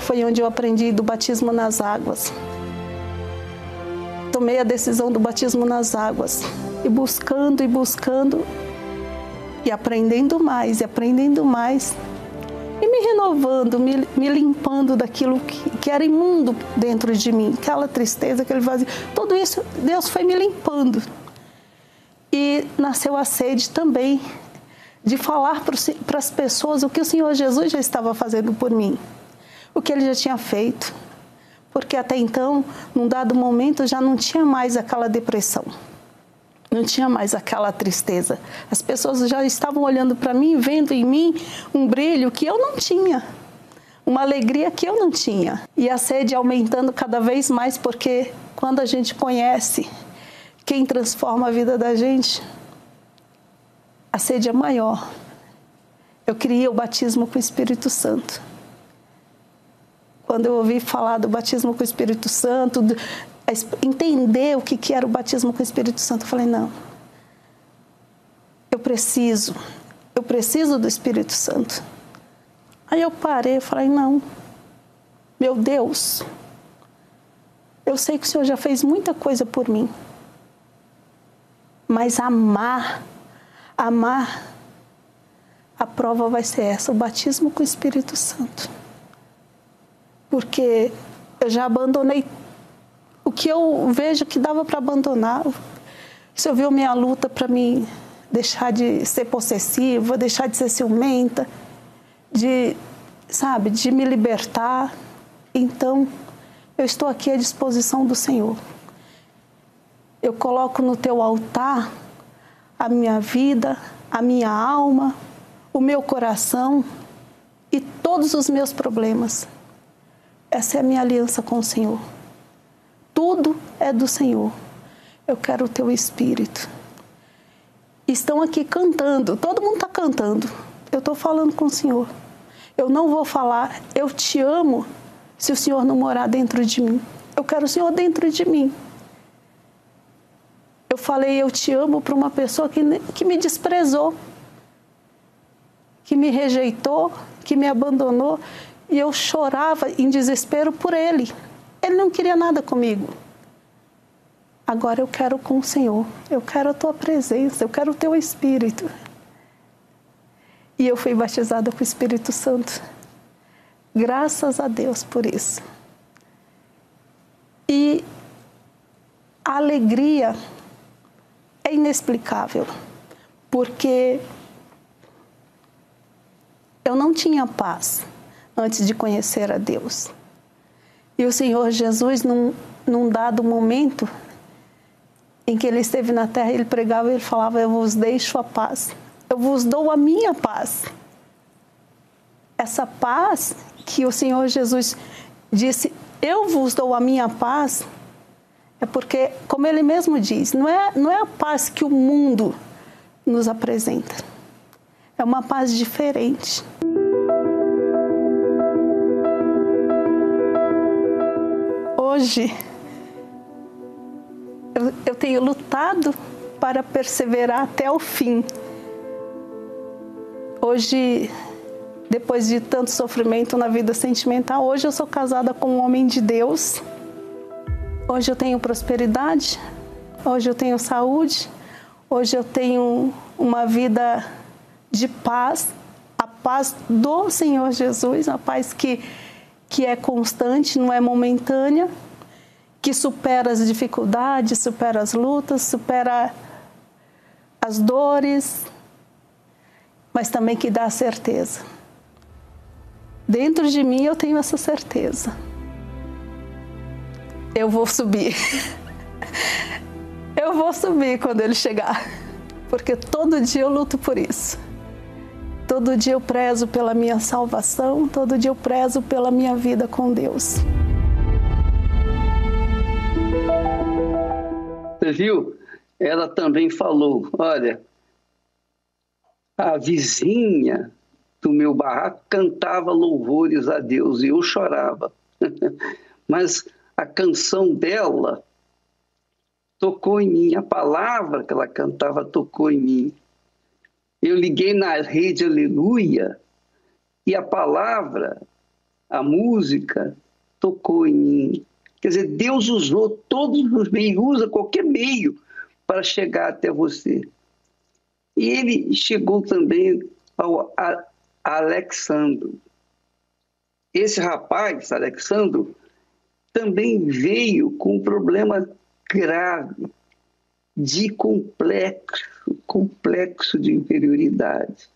Speaker 7: Foi onde eu aprendi do batismo nas águas. Tomei a decisão do batismo nas águas. E buscando e buscando e aprendendo mais e aprendendo mais e me renovando, me, me limpando daquilo que, que, era imundo dentro de mim, aquela tristeza, aquele vazio. Tudo isso, Deus foi me limpando. E nasceu a sede também de falar para as pessoas o que o Senhor Jesus já estava fazendo por mim, o que ele já tinha feito. Porque até então, num dado momento, já não tinha mais aquela depressão, não tinha mais aquela tristeza. As pessoas já estavam olhando para mim, vendo em mim um brilho que eu não tinha, uma alegria que eu não tinha. E a sede aumentando cada vez mais, porque quando a gente conhece quem transforma a vida da gente, a sede é maior. Eu queria o batismo com o Espírito Santo. Quando eu ouvi falar do batismo com o Espírito Santo, entender o que era o batismo com o Espírito Santo, eu falei: não, eu preciso, eu preciso do Espírito Santo. Aí eu parei e falei: não, meu Deus, eu sei que o Senhor já fez muita coisa por mim, mas amar amar, a prova vai ser essa: o batismo com o Espírito Santo. Porque eu já abandonei o que eu vejo que dava para abandonar. Se eu viu minha luta para me deixar de ser possessiva, deixar de ser ciumenta, de, sabe, de me libertar. Então, eu estou aqui à disposição do Senhor. Eu coloco no teu altar a minha vida, a minha alma, o meu coração e todos os meus problemas. Essa é a minha aliança com o Senhor. Tudo é do Senhor. Eu quero o teu espírito. Estão aqui cantando, todo mundo está cantando. Eu estou falando com o Senhor. Eu não vou falar, eu te amo, se o Senhor não morar dentro de mim. Eu quero o Senhor dentro de mim. Eu falei eu te amo para uma pessoa que, que me desprezou, que me rejeitou, que me abandonou. E eu chorava em desespero por ele. Ele não queria nada comigo. Agora eu quero com o Senhor, eu quero a tua presença, eu quero o teu Espírito. E eu fui batizada com o Espírito Santo. Graças a Deus por isso. E a alegria é inexplicável, porque eu não tinha paz antes de conhecer a Deus. E o Senhor Jesus, num, num dado momento, em que ele esteve na terra, ele pregava e ele falava: Eu vos deixo a paz, eu vos dou a minha paz. Essa paz que o Senhor Jesus disse: Eu vos dou a minha paz, é porque, como ele mesmo diz, não é, não é a paz que o mundo nos apresenta, é uma paz diferente. Hoje, eu, eu tenho lutado para perseverar até o fim. Hoje, depois de tanto sofrimento na vida sentimental, hoje eu sou casada com um homem de Deus. Hoje eu tenho prosperidade, hoje eu tenho saúde, hoje eu tenho uma vida de paz, a paz do Senhor Jesus, a paz que, que é constante, não é momentânea que supera as dificuldades, supera as lutas, supera as dores, mas também que dá a certeza. Dentro de mim eu tenho essa certeza. Eu vou subir. Eu vou subir quando ele chegar, porque todo dia eu luto por isso. Todo dia eu prezo pela minha salvação, todo dia eu prezo pela minha vida com Deus.
Speaker 2: Você viu? Ela também falou: olha, a vizinha do meu barraco cantava louvores a Deus e eu chorava. Mas a canção dela tocou em mim, a palavra que ela cantava tocou em mim. Eu liguei na rede Aleluia e a palavra, a música, tocou em mim. Quer dizer, Deus usou todos os meios, usa qualquer meio para chegar até você. E ele chegou também ao Alexandro. Esse rapaz, Alexandro, também veio com um problema grave de complexo, complexo de inferioridade.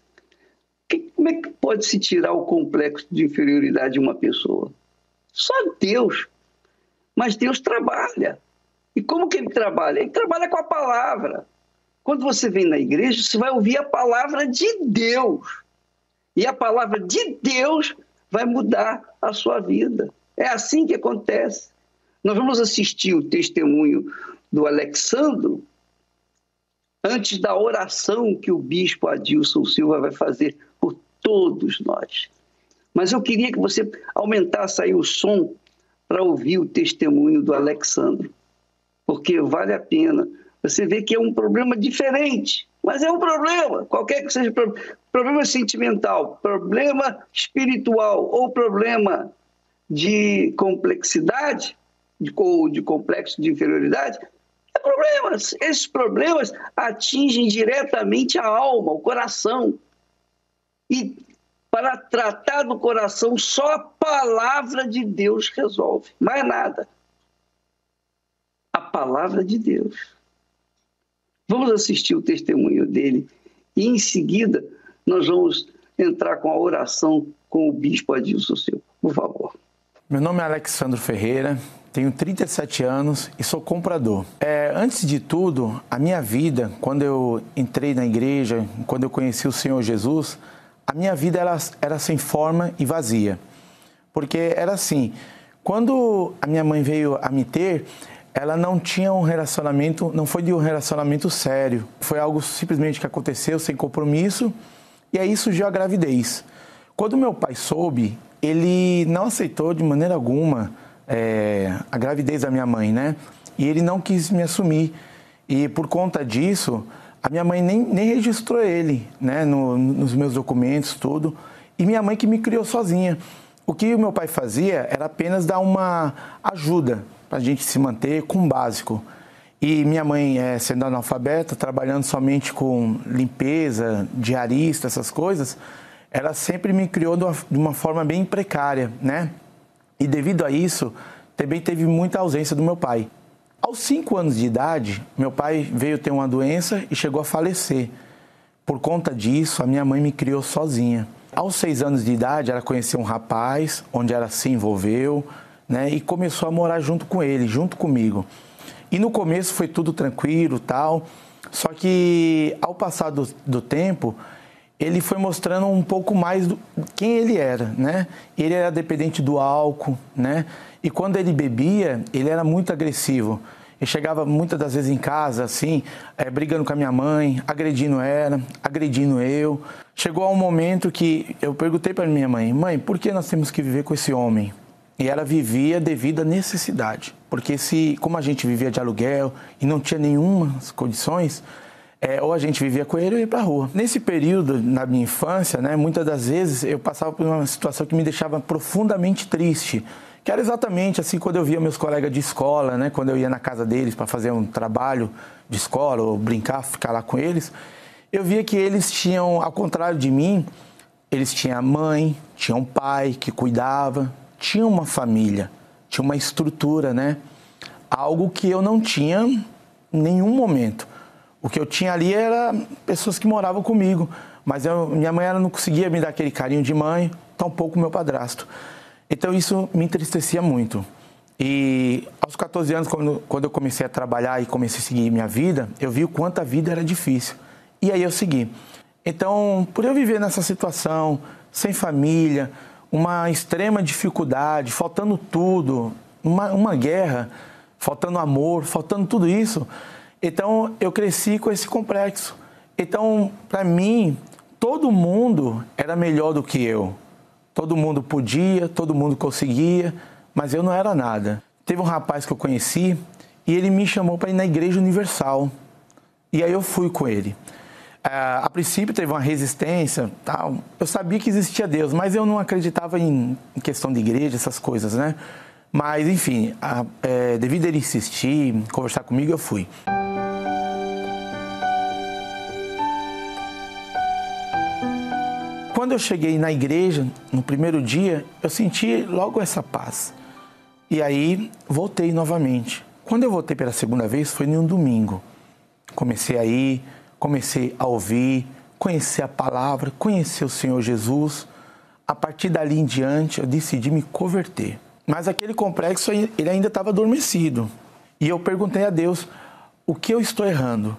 Speaker 2: Como é que pode se tirar o complexo de inferioridade de uma pessoa? Só Deus mas Deus trabalha. E como que ele trabalha? Ele trabalha com a palavra. Quando você vem na igreja, você vai ouvir a palavra de Deus. E a palavra de Deus vai mudar a sua vida. É assim que acontece. Nós vamos assistir o testemunho do Alexandro antes da oração que o bispo Adilson Silva vai fazer por todos nós. Mas eu queria que você aumentasse aí o som para ouvir o testemunho do Alexandro, porque vale a pena. Você vê que é um problema diferente, mas é um problema, qualquer que seja problema sentimental, problema espiritual ou problema de complexidade ou de complexo de inferioridade, problemas. Esses problemas atingem diretamente a alma, o coração. E para tratar do coração, só a palavra de Deus resolve, mais nada. A palavra de Deus. Vamos assistir o testemunho dele e em seguida nós vamos entrar com a oração com o bispo Adilson Silva. Por favor.
Speaker 8: Meu nome é Alexandre Ferreira, tenho 37 anos e sou comprador. É, antes de tudo, a minha vida, quando eu entrei na igreja, quando eu conheci o Senhor Jesus, a minha vida era, era sem forma e vazia. Porque era assim, quando a minha mãe veio a me ter, ela não tinha um relacionamento, não foi de um relacionamento sério. Foi algo simplesmente que aconteceu sem compromisso e aí surgiu a gravidez. Quando meu pai soube, ele não aceitou de maneira alguma é, a gravidez da minha mãe, né? E ele não quis me assumir. E por conta disso, a minha mãe nem, nem registrou ele né, no, nos meus documentos, tudo. E minha mãe que me criou sozinha. O que o meu pai fazia era apenas dar uma ajuda para a gente se manter com o básico. E minha mãe, é, sendo analfabeta, trabalhando somente com limpeza, diarista, essas coisas, ela sempre me criou de uma, de uma forma bem precária, né? E devido a isso, também teve muita ausência do meu pai. Aos cinco anos de idade, meu pai veio ter uma doença e chegou a falecer. Por conta disso, a minha mãe me criou sozinha. Aos seis anos de idade, ela conheceu um rapaz, onde ela se envolveu, né? E começou a morar junto com ele, junto comigo. E no começo foi tudo tranquilo, tal. Só que ao passar do, do tempo, ele foi mostrando um pouco mais do quem ele era, né? Ele era dependente do álcool, né? E quando ele bebia, ele era muito agressivo. Ele chegava muitas das vezes em casa, assim, é, brigando com a minha mãe, agredindo ela, agredindo eu. Chegou a um momento que eu perguntei para minha mãe: mãe, por que nós temos que viver com esse homem? E ela vivia devido à necessidade. Porque se, como a gente vivia de aluguel e não tinha nenhuma condições, é, ou a gente vivia com ele ou ia para a rua. Nesse período, na minha infância, né, muitas das vezes eu passava por uma situação que me deixava profundamente triste. Que era exatamente assim quando eu via meus colegas de escola, né, quando eu ia na casa deles para fazer um trabalho de escola ou brincar, ficar lá com eles, eu via que eles tinham, ao contrário de mim, eles tinham mãe, tinham pai que cuidava, tinha uma família, tinha uma estrutura, né? Algo que eu não tinha em nenhum momento. O que eu tinha ali era pessoas que moravam comigo, mas eu, minha mãe ela não conseguia me dar aquele carinho de mãe, tampouco meu padrasto. Então isso me entristecia muito. E aos 14 anos, quando, quando eu comecei a trabalhar e comecei a seguir minha vida, eu vi o quanto a vida era difícil. E aí eu segui. Então, por eu viver nessa situação, sem família, uma extrema dificuldade, faltando tudo, uma, uma guerra, faltando amor, faltando tudo isso. Então eu cresci com esse complexo. Então, para mim, todo mundo era melhor do que eu. Todo mundo podia, todo mundo conseguia, mas eu não era nada. Teve um rapaz que eu conheci e ele me chamou para ir na Igreja Universal. E aí eu fui com ele. É, a princípio teve uma resistência, tal. Eu sabia que existia Deus, mas eu não acreditava em, questão de igreja, essas coisas, né? Mas, enfim, a, é, devido a ele insistir, conversar comigo, eu fui. Quando eu cheguei na igreja, no primeiro dia, eu senti logo essa paz. E aí voltei novamente. Quando eu voltei pela segunda vez, foi em um domingo. Comecei a ir, comecei a ouvir, conhecer a palavra, conhecer o Senhor Jesus. A partir dali em diante, eu decidi me converter. Mas aquele complexo ele ainda estava adormecido. E eu perguntei a Deus: o que eu estou errando?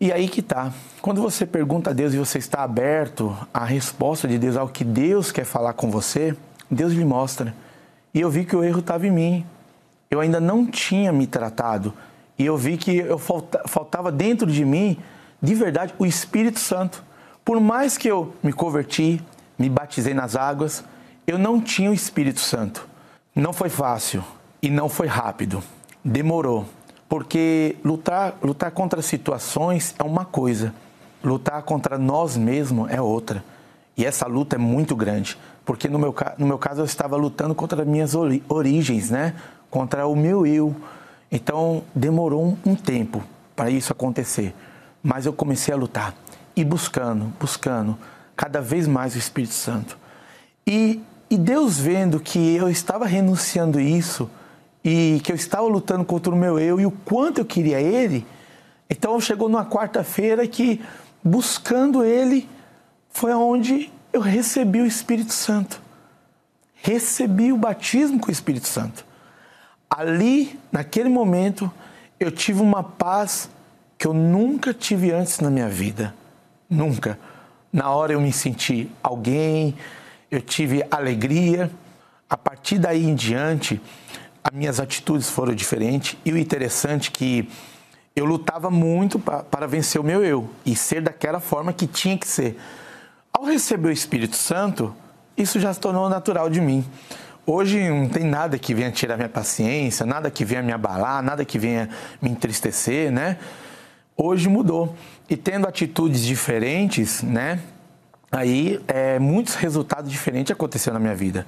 Speaker 8: E aí que tá. Quando você pergunta a Deus e você está aberto à resposta de Deus, ao que Deus quer falar com você, Deus lhe mostra. E eu vi que o erro estava em mim. Eu ainda não tinha me tratado. E eu vi que eu faltava dentro de mim de verdade, o Espírito Santo. Por mais que eu me converti, me batizei nas águas, eu não tinha o Espírito Santo. Não foi fácil e não foi rápido. Demorou. Porque lutar, lutar contra situações é uma coisa, lutar contra nós mesmos é outra. E essa luta é muito grande, porque no meu, no meu caso eu estava lutando contra as minhas origens, né? contra o meu eu. Então demorou um tempo para isso acontecer. Mas eu comecei a lutar e buscando, buscando cada vez mais o Espírito Santo. E, e Deus vendo que eu estava renunciando isso e que eu estava lutando contra o meu eu e o quanto eu queria Ele, então chegou numa quarta-feira que buscando Ele foi onde eu recebi o Espírito Santo. Recebi o batismo com o Espírito Santo. Ali, naquele momento, eu tive uma paz que eu nunca tive antes na minha vida. Nunca. Na hora eu me senti alguém, eu tive alegria. A partir daí em diante, as minhas atitudes foram diferentes. E o interessante é que eu lutava muito para vencer o meu eu e ser daquela forma que tinha que ser. Ao receber o Espírito Santo, isso já se tornou natural de mim. Hoje não tem nada que venha tirar minha paciência, nada que venha me abalar, nada que venha me entristecer, né? Hoje mudou. E tendo atitudes diferentes, né? Aí é, muitos resultados diferentes aconteceram na minha vida.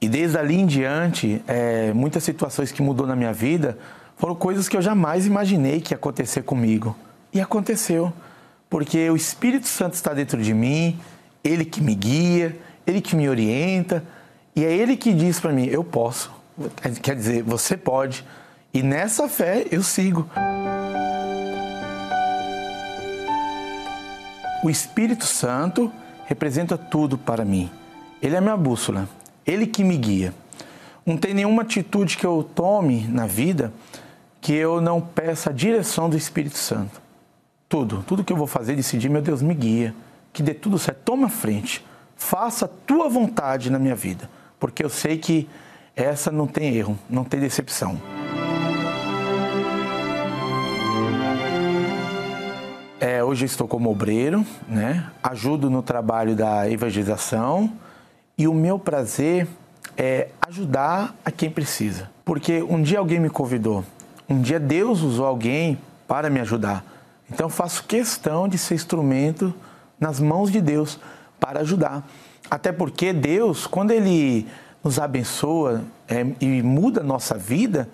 Speaker 8: E desde ali em diante, é, muitas situações que mudou na minha vida foram coisas que eu jamais imaginei que ia acontecer comigo. E aconteceu. Porque o Espírito Santo está dentro de mim, ele que me guia, ele que me orienta, e é ele que diz para mim: eu posso. Quer dizer, você pode. E nessa fé eu sigo. O Espírito Santo representa tudo para mim. Ele é minha bússola, ele que me guia. Não tem nenhuma atitude que eu tome na vida que eu não peça a direção do Espírito Santo. Tudo, tudo que eu vou fazer, decidir, meu Deus, me guia, que dê tudo certo, toma frente, faça a tua vontade na minha vida, porque eu sei que essa não tem erro, não tem decepção. É, hoje estou como obreiro, né? ajudo no trabalho da evangelização e o meu prazer é ajudar a quem precisa. Porque um dia alguém me convidou, um dia Deus usou alguém para me ajudar. Então faço questão de ser instrumento nas mãos de Deus para ajudar. Até porque Deus, quando Ele nos abençoa é, e muda a nossa vida,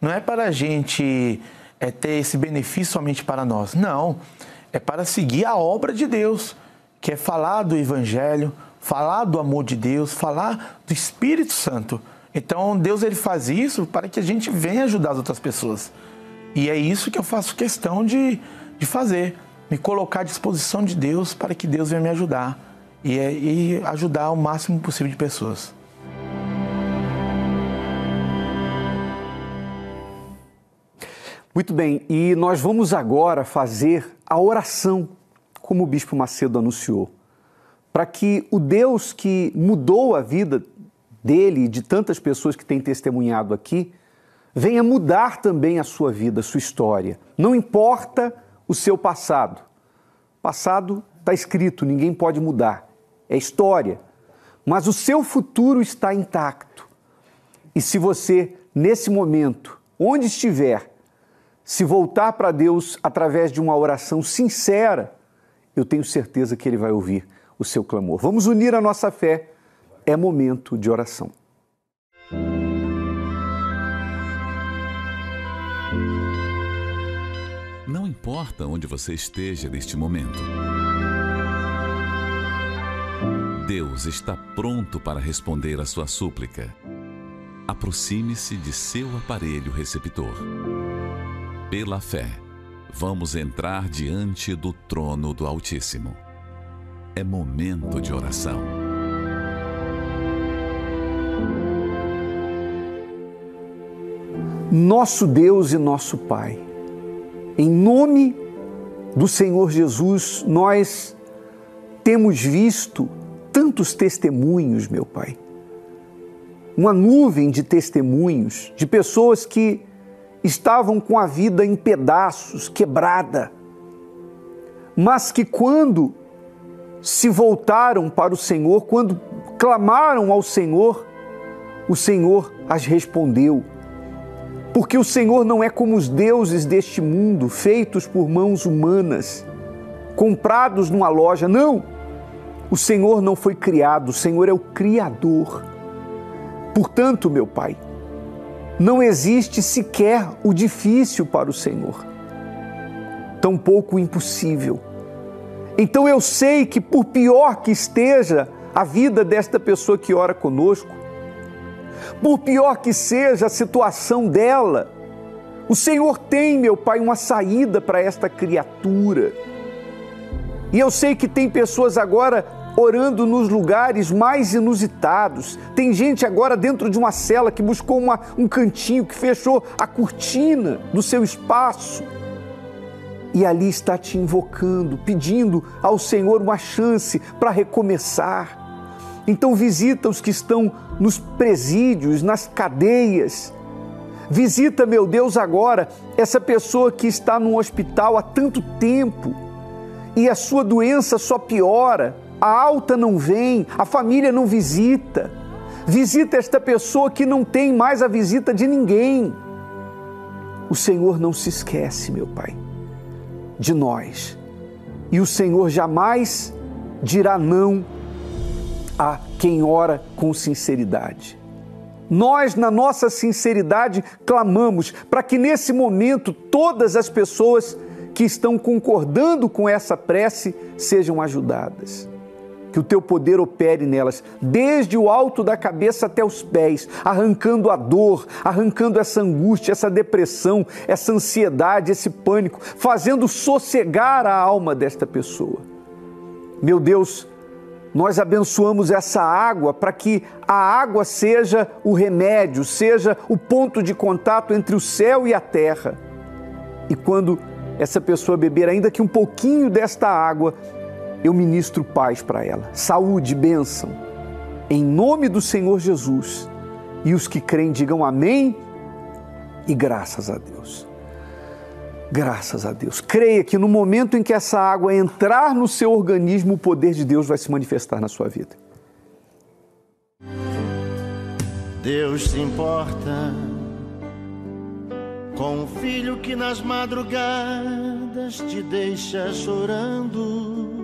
Speaker 8: não é para a gente é, ter esse benefício somente para nós. Não é para seguir a obra de Deus, que é falar do Evangelho, falar do amor de Deus, falar do Espírito Santo. Então Deus ele faz isso para que a gente venha ajudar as outras pessoas. E é isso que eu faço questão de, de fazer, me colocar à disposição de Deus para que Deus venha me ajudar e, é, e ajudar o máximo possível de pessoas.
Speaker 9: Muito bem, e nós vamos agora fazer a oração, como o Bispo Macedo anunciou, para que o Deus que mudou a vida dele e de tantas pessoas que têm testemunhado aqui, venha mudar também a sua vida, a sua história. Não importa o seu passado. Passado está escrito, ninguém pode mudar. É história. Mas o seu futuro está intacto. E se você, nesse momento, onde estiver, se voltar para Deus através de uma oração sincera, eu tenho certeza que Ele vai ouvir o seu clamor. Vamos unir a nossa fé. É momento de oração.
Speaker 1: Não importa onde você esteja neste momento. Deus está pronto para responder a sua súplica. Aproxime-se de seu aparelho receptor pela fé, vamos entrar diante do trono do Altíssimo. É momento de oração.
Speaker 9: Nosso Deus e nosso Pai, em nome do Senhor Jesus, nós temos visto tantos testemunhos, meu Pai. Uma nuvem de testemunhos de pessoas que estavam com a vida em pedaços, quebrada, mas que quando se voltaram para o Senhor, quando clamaram ao Senhor, o Senhor as respondeu. Porque o Senhor não é como os deuses deste mundo, feitos por mãos humanas, comprados numa loja. Não! O Senhor não foi criado, o Senhor é o Criador. Portanto, meu Pai, não existe sequer o difícil para o Senhor, tampouco o impossível. Então eu sei que, por pior que esteja a vida desta pessoa que ora conosco, por pior que seja a situação dela, o Senhor tem, meu Pai, uma saída para esta criatura. E eu sei que tem pessoas agora orando nos lugares mais inusitados. Tem gente agora dentro de uma cela que buscou uma, um cantinho, que fechou a cortina do seu espaço e ali está te invocando, pedindo ao Senhor uma chance para recomeçar. Então, visita os que estão nos presídios, nas cadeias. Visita, meu Deus, agora essa pessoa que está num hospital há tanto tempo e a sua doença só piora a alta não vem, a família não visita. Visita esta pessoa que não tem mais a visita de ninguém. O Senhor não se esquece, meu Pai, de nós. E o Senhor jamais dirá não a quem ora com sinceridade. Nós, na nossa sinceridade, clamamos para que nesse momento todas as pessoas que estão concordando com essa prece sejam ajudadas. Que o teu poder opere nelas, desde o alto da cabeça até os pés, arrancando a dor, arrancando essa angústia, essa depressão, essa ansiedade, esse pânico, fazendo sossegar a alma desta pessoa. Meu Deus, nós abençoamos essa água para que a água seja o remédio, seja o ponto de contato entre o céu e a terra. E quando essa pessoa beber ainda que um pouquinho desta água, eu ministro paz para ela, saúde, bênção. Em nome do Senhor Jesus. E os que creem digam amém e graças a Deus. Graças a Deus. Creia que no momento em que essa água entrar no seu organismo, o poder de Deus vai se manifestar na sua vida.
Speaker 10: Deus se importa com o filho que nas madrugadas te deixa chorando.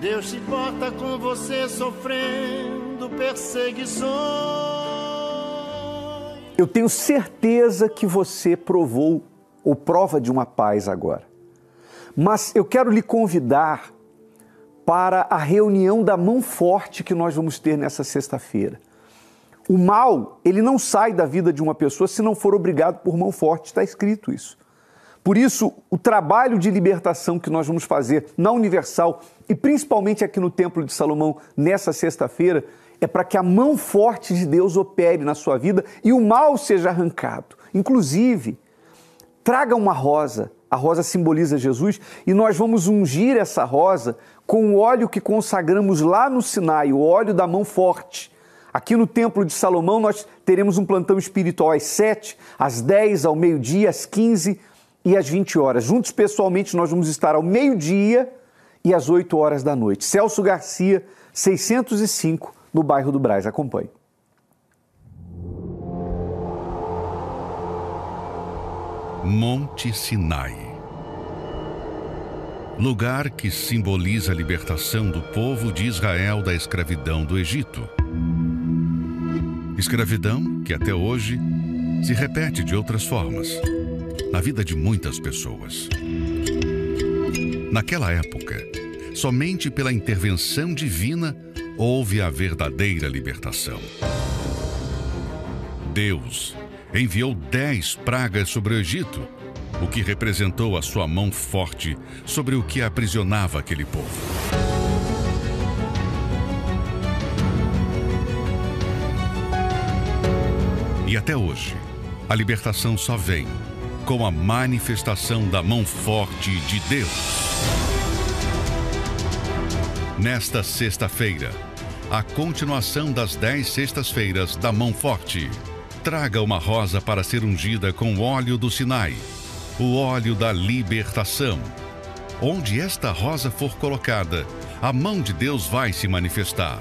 Speaker 10: Deus se importa com você sofrendo perseguições.
Speaker 9: Eu tenho certeza que você provou ou prova de uma paz agora. Mas eu quero lhe convidar para a reunião da mão forte que nós vamos ter nessa sexta-feira. O mal, ele não sai da vida de uma pessoa se não for obrigado por mão forte, está escrito isso. Por isso, o trabalho de libertação que nós vamos fazer na Universal e principalmente aqui no Templo de Salomão nessa sexta-feira é para que a mão forte de Deus opere na sua vida e o mal seja arrancado. Inclusive, traga uma rosa, a rosa simboliza Jesus e nós vamos ungir essa rosa com o óleo que consagramos lá no Sinai, o óleo da mão forte. Aqui no Templo de Salomão nós teremos um plantão espiritual às 7, às 10, ao meio-dia, às 15 e às 20 horas. Juntos pessoalmente nós vamos estar ao meio-dia e às 8 horas da noite. Celso Garcia, 605, no bairro do Braz. Acompanhe.
Speaker 1: Monte Sinai. Lugar que simboliza a libertação do povo de Israel da escravidão do Egito. Escravidão que até hoje se repete de outras formas na vida de muitas pessoas. Naquela época, somente pela intervenção divina houve a verdadeira libertação. Deus enviou dez pragas sobre o Egito, o que representou a sua mão forte sobre o que aprisionava aquele povo. E até hoje, a libertação só vem com a manifestação da mão forte de Deus. Nesta sexta-feira, a continuação das dez sextas-feiras da mão forte Traga uma rosa para ser ungida com o óleo do Sinai, o óleo da libertação. Onde esta rosa for colocada, a mão de Deus vai se manifestar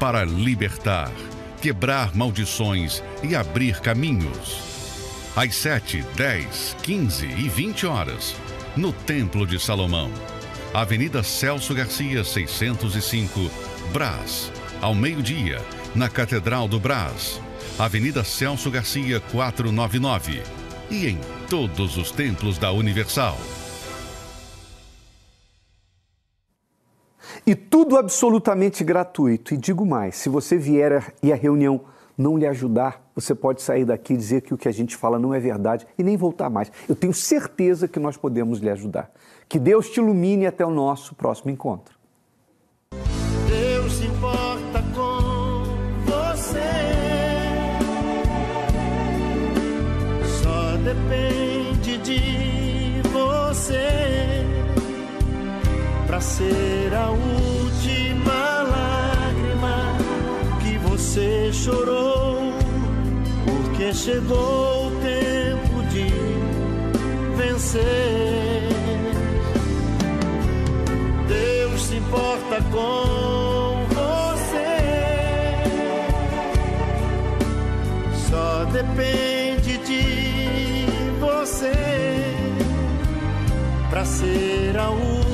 Speaker 1: para libertar, quebrar maldições e abrir caminhos. Às 7, 10, 15 e 20 horas, no Templo de Salomão, Avenida Celso Garcia, 605, Brás. Ao meio-dia, na Catedral do Brás. Avenida Celso Garcia 499 e em todos os templos da Universal.
Speaker 9: E tudo absolutamente gratuito. E digo mais: se você vier e a reunião não lhe ajudar, você pode sair daqui e dizer que o que a gente fala não é verdade e nem voltar mais. Eu tenho certeza que nós podemos lhe ajudar. Que Deus te ilumine até o nosso próximo encontro.
Speaker 10: Deus se importa com você. Só depende de você para ser a última lágrima que você chorou chegou o tempo de vencer. Deus se importa com você, só depende de você para ser a última